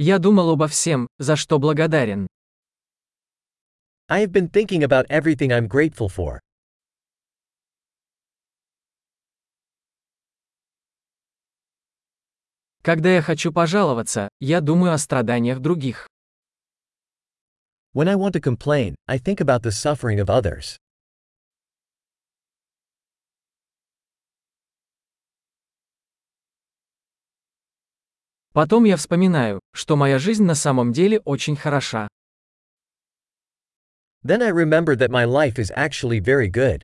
Я думал обо всем, за что благодарен. I have been thinking about everything I'm grateful for. Когда я хочу пожаловаться, я думаю о страданиях других. When I want to complain, I think about the suffering of others. Потом я вспоминаю, что моя жизнь на самом деле очень хороша. Then I remember that my life is actually very good.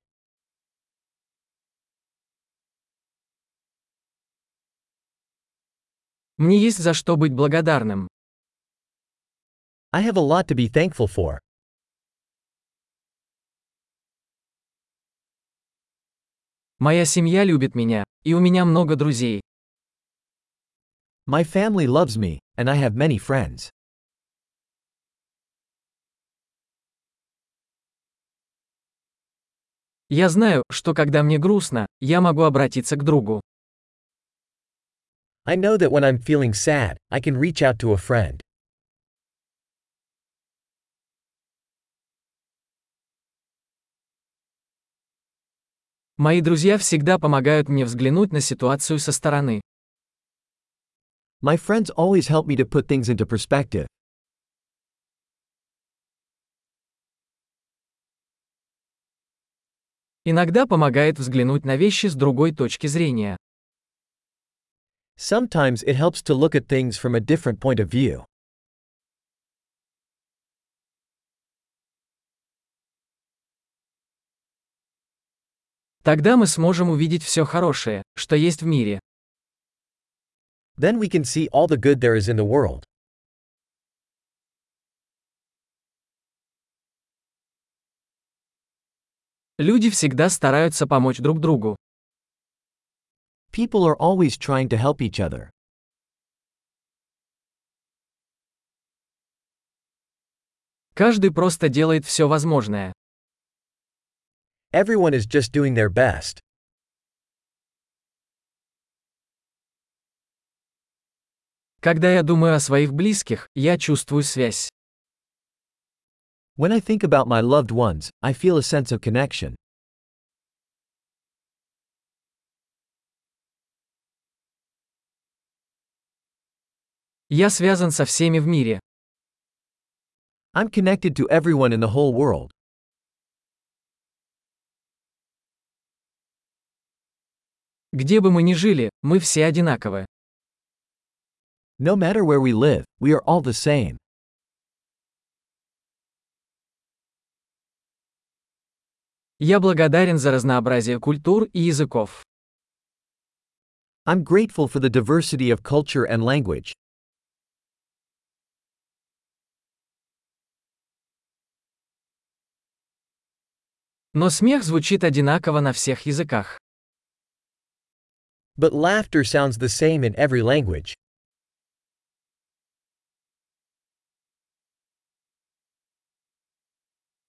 Мне есть за что быть благодарным. I have a lot to be thankful for. Моя семья любит меня, и у меня много друзей. My family loves me, and I have many friends. Я знаю, что когда мне грустно, я могу обратиться к другу. I know that when I'm feeling sad, I can reach out to a friend. Мои друзья всегда помогают мне взглянуть на ситуацию со стороны. My friends always help me to put things into perspective. Иногда помогает взглянуть на вещи с другой точки зрения. Sometimes it helps to look at things from a different point of view. Тогда мы сможем увидеть все хорошее, что есть в мире. Then we can see all the good there is in the world. Люди всегда стараются помочь друг другу. People are always trying to help each other. Каждый просто делает все возможное. Everyone is just doing their best. Когда я думаю о своих близких, я чувствую связь. When I think about my loved ones, I feel a sense of connection. Я связан со всеми в мире. I'm connected to everyone in the whole world. Где бы мы ни жили, мы все одинаковы. No matter where we live, we are all the same. Я благодарен за разнообразие культур и языков. I'm grateful for the diversity of culture and language. Но смех звучит одинаково на всех языках. But laughter sounds the same in every language.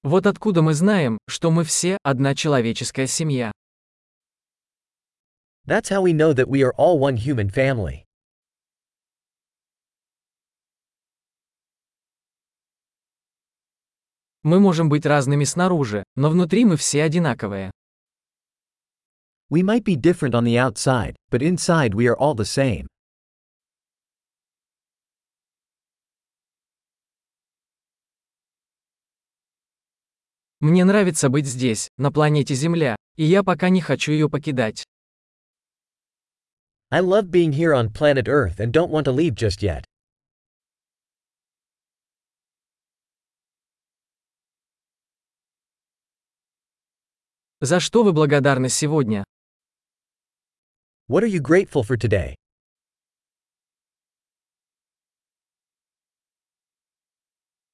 Вот откуда мы знаем, что мы все одна человеческая семья. That's how we know that we are all one human family. Мы можем быть разными снаружи, но внутри мы все одинаковые. We might be different on the outside, but inside we are all the same. Мне нравится быть здесь, на планете Земля, и я пока не хочу ее покидать. I love being here on planet Earth and don't want to leave just yet. За что вы благодарны сегодня? What are you grateful for today?